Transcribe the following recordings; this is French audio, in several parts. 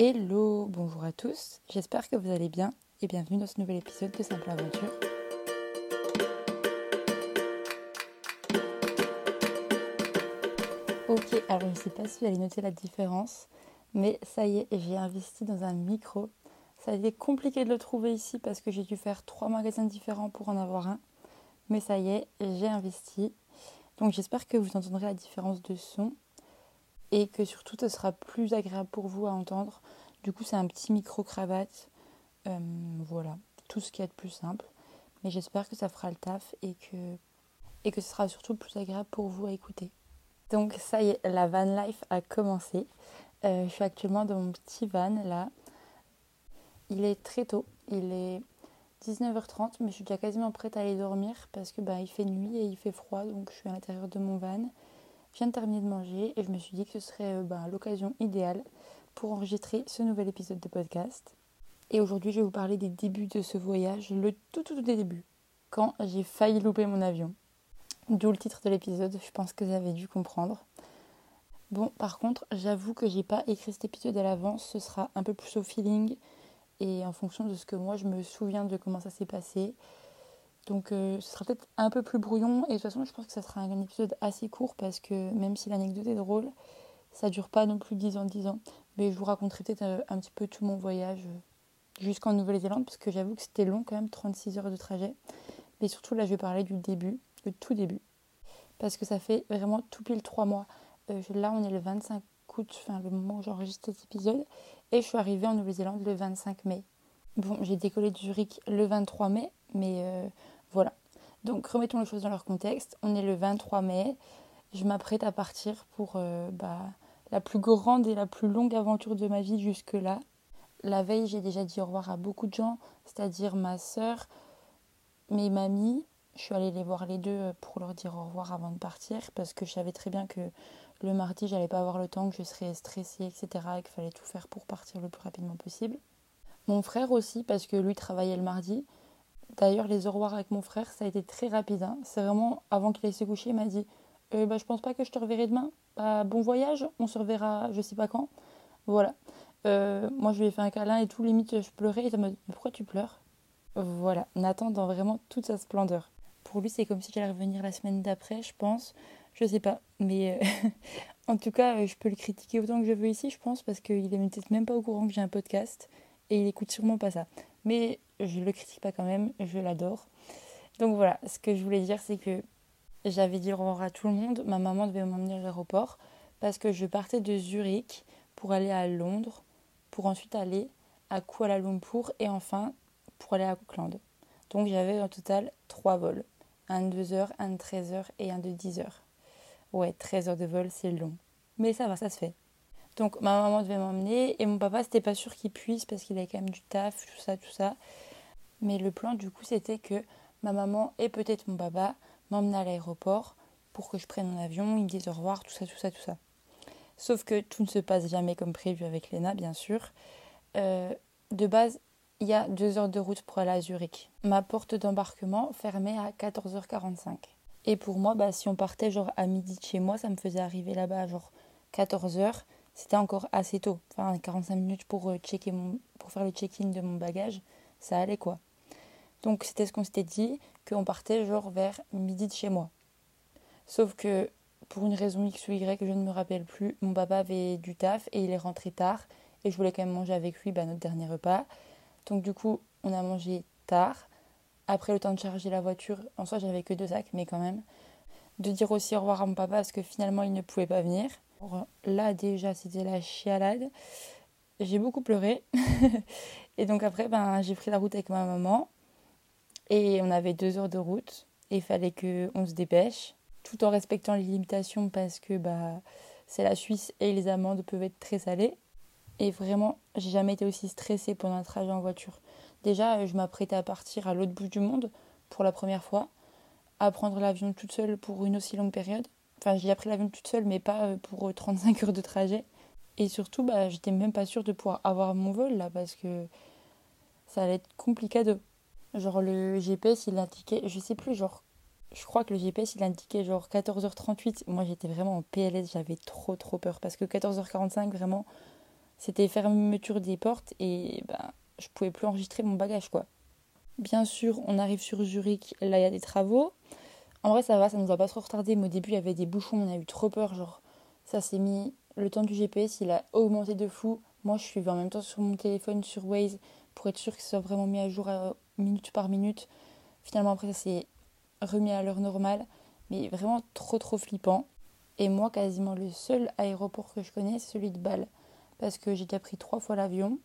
Hello, bonjour à tous, j'espère que vous allez bien et bienvenue dans ce nouvel épisode de Simple Aventure. Ok, alors je ne sais pas si vous allez noter la différence, mais ça y est, j'ai investi dans un micro. Ça a été compliqué de le trouver ici parce que j'ai dû faire trois magasins différents pour en avoir un. Mais ça y est, j'ai investi. Donc j'espère que vous entendrez la différence de son et que surtout ce sera plus agréable pour vous à entendre. Du coup, c'est un petit micro-cravate. Euh, voilà, tout ce qui est de plus simple. Mais j'espère que ça fera le taf et que, et ce sera surtout plus agréable pour vous à écouter. Donc ça y est, la van life a commencé. Euh, je suis actuellement dans mon petit van là. Il est très tôt, il est 19h30, mais je suis déjà quasiment prête à aller dormir parce que bah, il fait nuit et il fait froid, donc je suis à l'intérieur de mon van. Je viens de terminer de manger et je me suis dit que ce serait euh, bah, l'occasion idéale pour enregistrer ce nouvel épisode de podcast. Et aujourd'hui, je vais vous parler des débuts de ce voyage, le tout tout, tout début, quand j'ai failli louper mon avion. D'où le titre de l'épisode, je pense que vous avez dû comprendre. Bon, par contre, j'avoue que j'ai pas écrit cet épisode à l'avance, ce sera un peu plus au feeling et en fonction de ce que moi je me souviens de comment ça s'est passé. Donc euh, ce sera peut-être un peu plus brouillon et de toute façon je pense que ça sera un épisode assez court parce que même si l'anecdote est drôle, ça dure pas non plus 10 ans 10 ans. Mais je vous raconterai peut-être euh, un petit peu tout mon voyage euh, jusqu'en Nouvelle-Zélande parce que j'avoue que c'était long quand même, 36 heures de trajet. Mais surtout là je vais parler du début, le tout début. Parce que ça fait vraiment tout pile 3 mois. là on est le 25 août, enfin le moment où j'enregistre cet épisode. Et je suis arrivée en Nouvelle-Zélande le 25 mai. Bon, j'ai décollé de Zurich le 23 mai, mais voilà. Donc remettons les choses dans leur contexte. On est le 23 mai. Je m'apprête à partir pour euh, bah, la plus grande et la plus longue aventure de ma vie jusque-là. La veille, j'ai déjà dit au revoir à beaucoup de gens, c'est-à-dire ma sœur, mes mamies. Je suis allée les voir les deux pour leur dire au revoir avant de partir parce que je savais très bien que le mardi, j'allais pas avoir le temps, que je serais stressée, etc. et qu'il fallait tout faire pour partir le plus rapidement possible. Mon frère aussi, parce que lui travaillait le mardi. D'ailleurs, les au revoir avec mon frère, ça a été très rapide. Hein. C'est vraiment avant qu'il aille se coucher, il m'a dit euh, bah, Je pense pas que je te reverrai demain. Bon voyage, on se reverra je sais pas quand. Voilà. Euh, moi, je lui ai fait un câlin et tout, limite, je pleurais. Il m'a dit Pourquoi tu pleures? Voilà. Nathan dans vraiment toute sa splendeur. Pour lui, c'est comme si j'allais revenir la semaine d'après, je pense. Je sais pas. Mais euh, en tout cas, je peux le critiquer autant que je veux ici, je pense, parce qu'il est peut-être même pas au courant que j'ai un podcast. Et il écoute sûrement pas ça. Mais je le critique pas quand même, je l'adore. Donc voilà, ce que je voulais dire, c'est que j'avais dit au revoir à tout le monde. Ma maman devait m'emmener à l'aéroport parce que je partais de Zurich pour aller à Londres, pour ensuite aller à Kuala Lumpur et enfin pour aller à Auckland. Donc j'avais en total trois vols. Un de 2 heures, un de 13 heures et un de 10 heures. Ouais, 13 heures de vol, c'est long. Mais ça va, ça se fait. Donc ma maman devait m'emmener et mon papa, c'était pas sûr qu'il puisse parce qu'il avait quand même du taf, tout ça, tout ça. Mais le plan, du coup, c'était que ma maman et peut-être mon papa m'emmenaient à l'aéroport pour que je prenne mon avion, ils me disent au revoir, tout ça, tout ça, tout ça. Sauf que tout ne se passe jamais comme prévu avec Léna, bien sûr. Euh, de base, il y a deux heures de route pour aller à Zurich. Ma porte d'embarquement fermait à 14h45. Et pour moi, bah, si on partait genre à midi de chez moi, ça me faisait arriver là-bas à genre 14h. C'était encore assez tôt. Enfin, 45 minutes pour, euh, checker mon, pour faire le check-in de mon bagage. Ça allait quoi. Donc c'était ce qu'on s'était dit, qu'on partait genre vers midi de chez moi. Sauf que pour une raison X ou Y que je ne me rappelle plus, mon papa avait du taf et il est rentré tard et je voulais quand même manger avec lui bah, notre dernier repas. Donc du coup, on a mangé tard. Après le temps de charger la voiture, en soi j'avais que deux sacs, mais quand même. De dire aussi au revoir à mon papa parce que finalement il ne pouvait pas venir. là déjà c'était la chialade. J'ai beaucoup pleuré. et donc après ben, j'ai pris la route avec ma maman. Et on avait deux heures de route et il fallait qu'on se dépêche, tout en respectant les limitations parce que bah, c'est la Suisse et les amendes peuvent être très salées. Et vraiment, j'ai jamais été aussi stressée pendant un trajet en voiture. Déjà, je m'apprêtais à partir à l'autre bout du monde pour la première fois, à prendre l'avion toute seule pour une aussi longue période. Enfin, j'ai appris l'avion toute seule, mais pas euh, pour 35 heures de trajet. Et surtout, bah, j'étais même pas sûre de pouvoir avoir mon vol là parce que ça allait être compliqué de Genre le GPS il indiquait, je sais plus, genre, je crois que le GPS il indiquait genre 14h38. Moi j'étais vraiment en PLS, j'avais trop trop peur parce que 14h45 vraiment, c'était fermeture des portes et ben, je pouvais plus enregistrer mon bagage quoi. Bien sûr, on arrive sur Zurich, là il y a des travaux. En vrai, ça va, ça nous a pas trop retardé, mais au début il y avait des bouchons, on a eu trop peur. Genre, ça s'est mis. Le temps du GPS, il a augmenté de fou. Moi, je suivais en même temps sur mon téléphone, sur Waze, pour être sûr que ce soit vraiment mis à jour euh, minute par minute. Finalement, après, ça s'est remis à l'heure normale, mais vraiment trop trop flippant. Et moi, quasiment le seul aéroport que je connais, c'est celui de Bâle. Parce que j'ai déjà pris trois fois l'avion.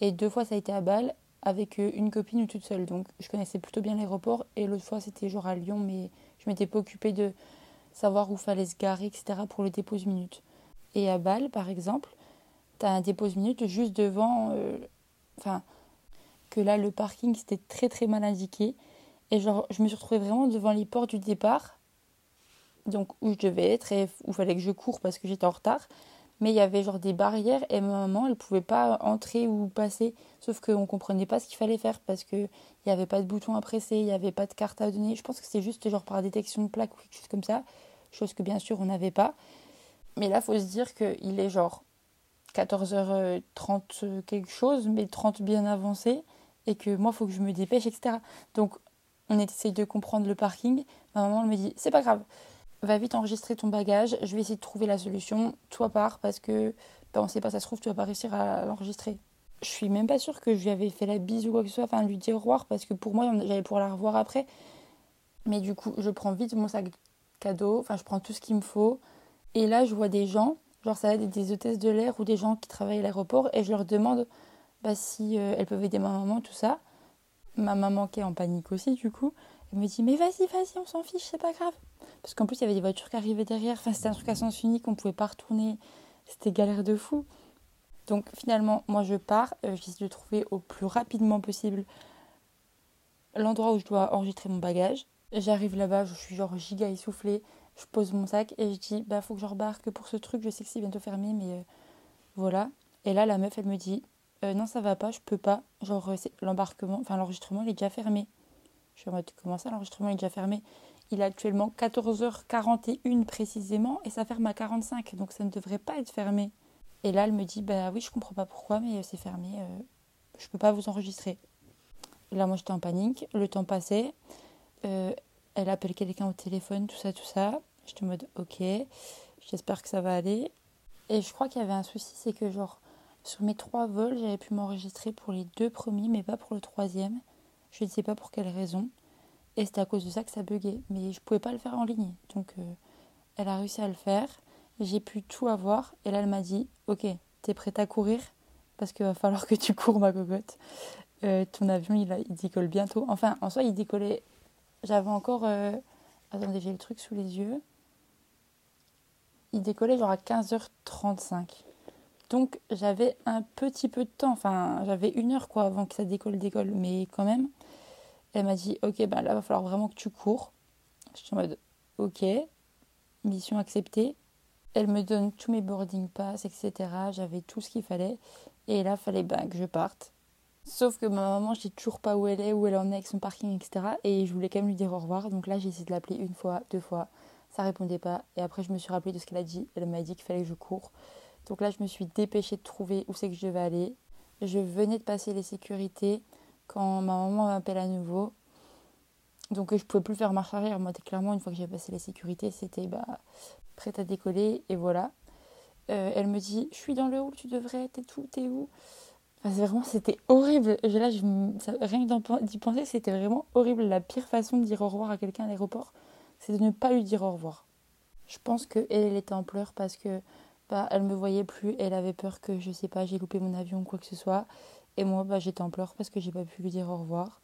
Et deux fois, ça a été à Bâle avec euh, une copine ou toute seule. Donc, je connaissais plutôt bien l'aéroport. Et l'autre fois, c'était genre à Lyon, mais je m'étais pas occupée de savoir où fallait se garer, etc. pour le dépose minute. Et à Bâle, par exemple, tu as un dépose minute juste devant. Euh, enfin, que là, le parking, c'était très très mal indiqué. Et genre, je me suis retrouvée vraiment devant les portes du départ donc où je devais être et où il fallait que je cours parce que j'étais en retard. Mais il y avait genre des barrières et ma maman, elle pouvait pas entrer ou passer. Sauf qu'on comprenait pas ce qu'il fallait faire parce qu'il n'y avait pas de bouton à presser, il n'y avait pas de carte à donner. Je pense que c'est juste genre par détection de plaque ou quelque chose comme ça. Chose que bien sûr on n'avait pas. Mais là, faut se dire qu'il est genre 14h30 quelque chose, mais 30 bien avancé. Et que moi, il faut que je me dépêche, etc. Donc on essaye de comprendre le parking. Ma maman me dit, c'est pas grave va vite enregistrer ton bagage, je vais essayer de trouver la solution, toi pars parce que ben, on sait pas, ça se trouve, tu vas pas réussir à l'enregistrer. Je suis même pas sûre que je lui avais fait la bise ou quoi que ce soit, enfin lui dire au revoir parce que pour moi j'allais pouvoir la revoir après. Mais du coup, je prends vite mon sac cadeau, enfin je prends tout ce qu'il me faut. Et là, je vois des gens, genre ça va être des hôtesses de l'air ou des gens qui travaillent à l'aéroport et je leur demande bah, si euh, elles peuvent aider ma maman, tout ça. Ma maman qui est en panique aussi, du coup, elle me dit Mais vas-y, vas-y, on s'en fiche, c'est pas grave. Parce qu'en plus, il y avait des voitures qui arrivaient derrière. Enfin, c'était un truc à sens unique, on pouvait pas retourner. C'était galère de fou. Donc finalement, moi je pars, euh, j'essaie de trouver au plus rapidement possible l'endroit où je dois enregistrer mon bagage. J'arrive là-bas, je suis genre giga essoufflée. Je pose mon sac et je dis bah faut que je rebarque pour ce truc, je sais que c'est bientôt fermé mais euh, voilà. Et là la meuf elle me dit euh, non ça va pas, je peux pas. Genre l'embarquement, enfin l'enregistrement il est déjà fermé. Je suis en mode comment ça l'enregistrement est déjà fermé? Il est actuellement 14h41 précisément et ça ferme à 45, donc ça ne devrait pas être fermé. Et là, elle me dit Bah oui, je comprends pas pourquoi, mais c'est fermé, euh, je peux pas vous enregistrer. là, moi, j'étais en panique, le temps passait. Euh, elle appelle quelqu'un au téléphone, tout ça, tout ça. J'étais en mode Ok, j'espère que ça va aller. Et je crois qu'il y avait un souci, c'est que, genre, sur mes trois vols, j'avais pu m'enregistrer pour les deux premiers, mais pas pour le troisième. Je ne sais pas pour quelle raison. Et c'était à cause de ça que ça buguait. Mais je pouvais pas le faire en ligne. Donc euh, elle a réussi à le faire. J'ai pu tout avoir. Et là, elle m'a dit Ok, t'es prête à courir? Parce qu'il va falloir que tu cours, ma cocotte. Euh, ton avion, il, il, décolle bientôt. Enfin, en soi, il décollait. J'avais encore. Euh... Attendez, j'ai le truc sous les yeux. Il décollait genre à 15h35. Donc j'avais un petit peu de temps. Enfin, j'avais une heure quoi avant que ça décolle, décolle. Mais quand même. Elle m'a dit Ok, ben là, va falloir vraiment que tu cours. Je suis en mode Ok, mission acceptée. Elle me donne tous mes boarding pass, etc. J'avais tout ce qu'il fallait. Et là, fallait ben, que je parte. Sauf que ma maman, je sais toujours pas où elle est, où elle en est avec son parking, etc. Et je voulais quand même lui dire au revoir. Donc là, j'ai essayé de l'appeler une fois, deux fois. Ça répondait pas. Et après, je me suis rappelé de ce qu'elle a dit. Elle m'a dit qu'il fallait que je cours. Donc là, je me suis dépêchée de trouver où c'est que je devais aller. Je venais de passer les sécurités quand ma maman m'appelle à nouveau. Donc je pouvais plus faire marche arrière. Moi, clairement, une fois que j'ai passé la sécurité, c'était bah, prête à décoller. Et voilà. Euh, elle me dit, je suis dans le hall, tu devrais être, où, t'es où? Vraiment, c'était horrible. Là, je, rien d'y penser, c'était vraiment horrible. La pire façon de dire au revoir à quelqu'un à l'aéroport, c'est de ne pas lui dire au revoir. Je pense qu'elle, elle était en pleurs parce que bah, elle me voyait plus. Elle avait peur que, je sais pas, j'ai loupé mon avion ou quoi que ce soit. Et moi, bah, j'étais en pleurs parce que j'ai pas pu lui dire au revoir.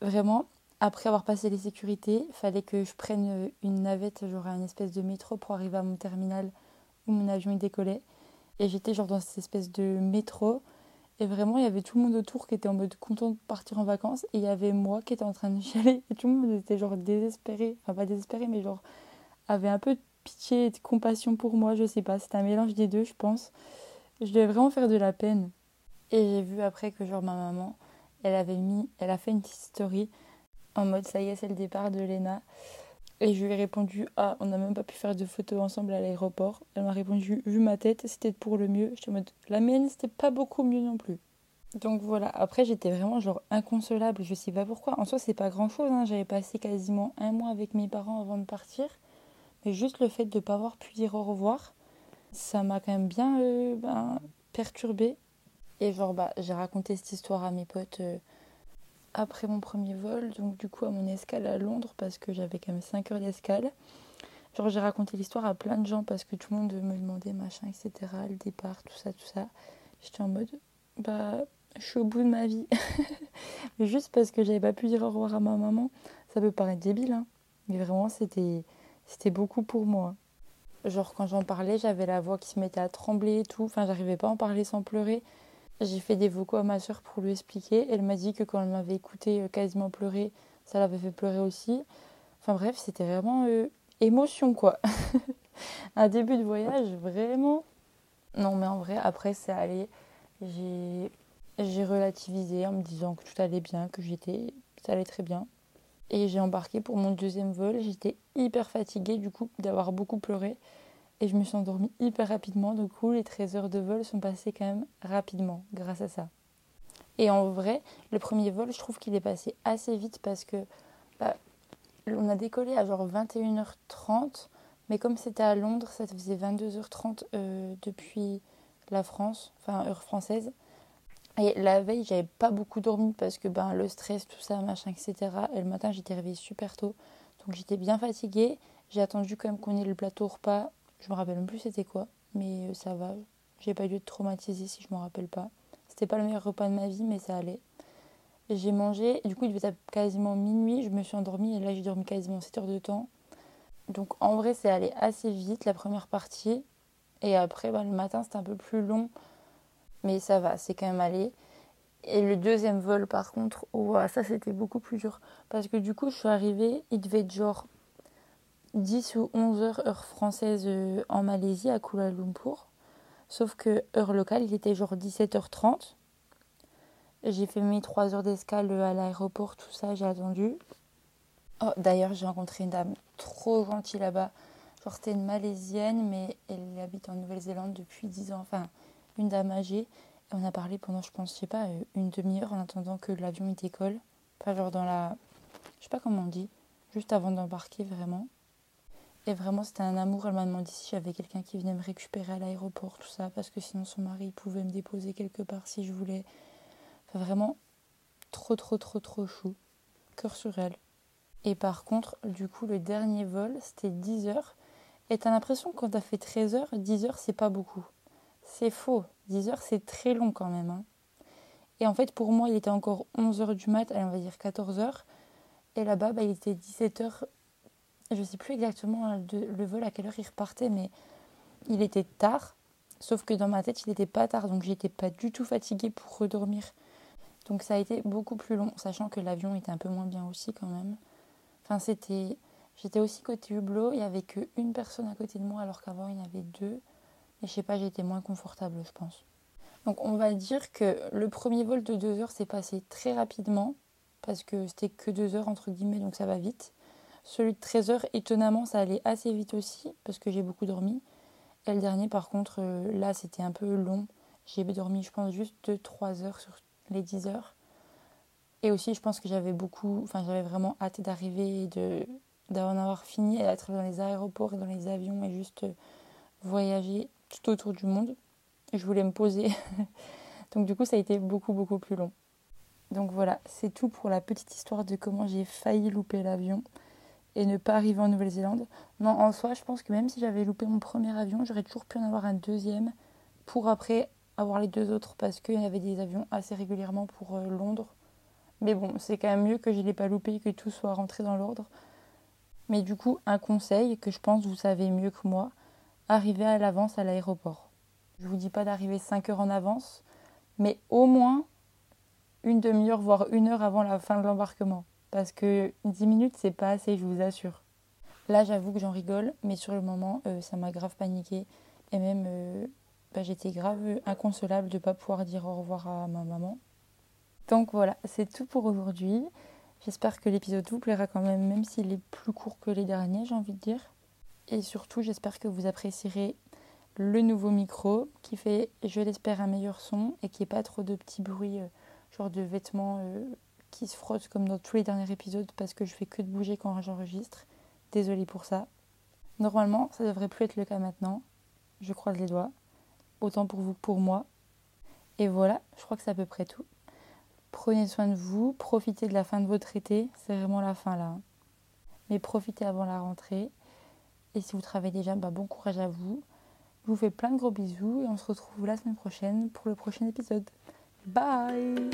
Vraiment, après avoir passé les sécurités, il fallait que je prenne une navette, genre un espèce de métro pour arriver à mon terminal où mon avion décollait. Et j'étais genre dans cette espèce de métro. Et vraiment, il y avait tout le monde autour qui était en mode content de partir en vacances. Et il y avait moi qui était en train de chialer. Et tout le monde était genre désespéré. Enfin, pas désespéré, mais genre avait un peu pitié et de compassion pour moi. Je sais pas, c'était un mélange des deux, je pense. Je devais vraiment faire de la peine. Et j'ai vu après que genre ma maman, elle avait mis, elle a fait une petite story en mode ça y est, c'est le départ de Lena. Et je lui ai répondu Ah, on n'a même pas pu faire de photos ensemble à l'aéroport. Elle m'a répondu Vu ma tête, c'était pour le mieux. J'étais en mode La mienne, c'était pas beaucoup mieux non plus. Donc voilà, après j'étais vraiment genre inconsolable, je sais pas pourquoi. En soi, c'est pas grand chose, hein. j'avais passé quasiment un mois avec mes parents avant de partir. Mais juste le fait de ne pas avoir pu dire au revoir, ça m'a quand même bien euh, ben, perturbée. Et genre, bah, j'ai raconté cette histoire à mes potes euh, après mon premier vol, donc du coup à mon escale à Londres, parce que j'avais quand même 5 heures d'escale. Genre, j'ai raconté l'histoire à plein de gens parce que tout le monde me demandait machin, etc. Le départ, tout ça, tout ça. J'étais en mode, bah, je suis au bout de ma vie. Mais juste parce que j'avais pas pu dire au revoir à ma maman, ça peut paraître débile, hein. Mais vraiment, c'était, c'était beaucoup pour moi. Genre, quand j'en parlais, j'avais la voix qui se mettait à trembler et tout. Enfin, j'arrivais pas à en parler sans pleurer. J'ai fait des vocaux à ma soeur pour lui expliquer. Elle m'a dit que quand elle m'avait écouté euh, quasiment pleurer, ça l'avait fait pleurer aussi. Enfin bref, c'était vraiment euh, émotion quoi. Un début de voyage, vraiment. Non, mais en vrai, après, c'est allé. J'ai j'ai relativisé en me disant que tout allait bien, que j'étais, ça allait très bien. Et j'ai embarqué pour mon deuxième vol. J'étais hyper fatiguée du coup d'avoir beaucoup pleuré. Et je me suis endormie hyper rapidement. Du coup, les 13 heures de vol sont passées quand même rapidement grâce à ça. Et en vrai, le premier vol, je trouve qu'il est passé assez vite parce que bah, on a décollé à genre 21h30. Mais comme c'était à Londres, ça faisait 22h30 euh, depuis la France, enfin heure française. Et la veille, j'avais pas beaucoup dormi parce que ben, le stress, tout ça, machin, etc. Et le matin, j'étais réveillée super tôt. Donc j'étais bien fatiguée. J'ai attendu quand même qu'on ait le plateau repas. Je me rappelle même plus c'était quoi. Mais euh, ça va. J'ai pas dû être traumatisée si je me rappelle pas. C'était pas le meilleur repas de ma vie, mais ça allait. J'ai mangé. Du coup, il devait être quasiment minuit. Je me suis endormie. Et là, j'ai dormi quasiment 7 heures de temps. Donc en vrai, c'est allé assez vite la première partie. Et après, ben, le matin, c'était un peu plus long mais ça va, c'est quand même allé. Et le deuxième vol, par contre, ça c'était beaucoup plus dur. Parce que du coup, je suis arrivée, il devait être genre 10 ou 11 heures, heure française euh, en Malaisie, à Kuala Lumpur. Sauf que heure locale, il était genre 17h30. J'ai fait mes 3 heures d'escale à l'aéroport, tout ça, j'ai attendu. Oh, d'ailleurs, j'ai rencontré une dame trop gentille là-bas. Genre, c'était une Malaisienne, mais elle habite en Nouvelle-Zélande depuis 10 ans. Enfin, une dame âgée. Et on a parlé pendant, je pense, je sais pas, euh, une demi-heure en attendant que l'avion il décolle. Pas genre dans la. Je sais pas comment on dit. Juste avant d'embarquer vraiment. Et vraiment, c'était un amour. Elle m'a demandé si j'avais quelqu'un qui venait me récupérer à l'aéroport, tout ça. Parce que sinon, son mari pouvait me déposer quelque part si je voulais. Enfin, vraiment, trop, trop, trop, trop chou. Cœur sur elle. Et par contre, du coup, le dernier vol, c'était 10 heures. Et t'as l'impression que quand t'as fait 13 heures, 10 heures, c'est pas beaucoup. C'est faux. 10 heures, c'est très long quand même. Hein. Et en fait, pour moi, il était encore 11 heures du mat, on va dire 14 heures. Et là-bas, bah, il était 17 heures. Je sais plus exactement le vol à quelle heure il repartait, mais il était tard. Sauf que dans ma tête, il n'était pas tard, donc j'étais pas du tout fatiguée pour redormir. Donc ça a été beaucoup plus long, sachant que l'avion était un peu moins bien aussi quand même. Enfin, c'était. J'étais aussi côté hublot, il n'y avait qu'une personne à côté de moi, alors qu'avant il y en avait deux. Et je sais pas, j'étais moins confortable, je pense. Donc on va dire que le premier vol de 2 heures s'est passé très rapidement, parce que c'était que 2 heures entre guillemets, donc ça va vite. Celui de 13 heures, étonnamment, ça allait assez vite aussi, parce que j'ai beaucoup dormi. Et le dernier, par contre, euh, là, c'était un peu long. J'ai dormi, je pense, juste 2-3 heures sur les 10 heures. Et aussi, je pense que j'avais beaucoup, enfin, j'avais vraiment hâte d'arriver de, d'en avoir fini d'être dans les aéroports et dans les avions et juste voyager tout autour du monde. Je voulais me poser. Donc du coup, ça a été beaucoup, beaucoup plus long. Donc voilà, c'est tout pour la petite histoire de comment j'ai failli louper l'avion et ne pas arriver en Nouvelle-Zélande. Non, en soi, je pense que même si j'avais loupé mon premier avion, j'aurais toujours pu en avoir un deuxième pour après avoir les deux autres parce qu'il y avait des avions assez régulièrement pour euh, Londres. Mais bon, c'est quand même mieux que je ne l'ai pas loupé, que tout soit rentré dans l'ordre. Mais du coup, un conseil que je pense vous savez mieux que moi, arriver à l'avance à l'aéroport. Je ne vous dis pas d'arriver 5 heures en avance, mais au moins une demi-heure, voire une heure avant la fin de l'embarquement. Parce que 10 minutes, c'est pas assez, je vous assure. Là, j'avoue que j'en rigole, mais sur le moment, euh, ça m'a grave paniqué. Et même, euh, bah, j'étais grave inconsolable de ne pas pouvoir dire au revoir à ma maman. Donc voilà, c'est tout pour aujourd'hui. J'espère que l'épisode vous plaira quand même, même s'il est plus court que les derniers, j'ai envie de dire. Et surtout, j'espère que vous apprécierez le nouveau micro qui fait, je l'espère, un meilleur son et qui n'est pas trop de petits bruits, euh, genre de vêtements euh, qui se frottent comme dans tous les derniers épisodes parce que je fais que de bouger quand j'enregistre. Désolée pour ça. Normalement, ça devrait plus être le cas maintenant. Je croise les doigts. Autant pour vous que pour moi. Et voilà, je crois que c'est à peu près tout. Prenez soin de vous, profitez de la fin de votre été. C'est vraiment la fin là. Hein. Mais profitez avant la rentrée. Et si vous travaillez déjà, bah, bon courage à vous. Je vous fais plein de gros bisous et on se retrouve la semaine prochaine pour le prochain épisode. Bye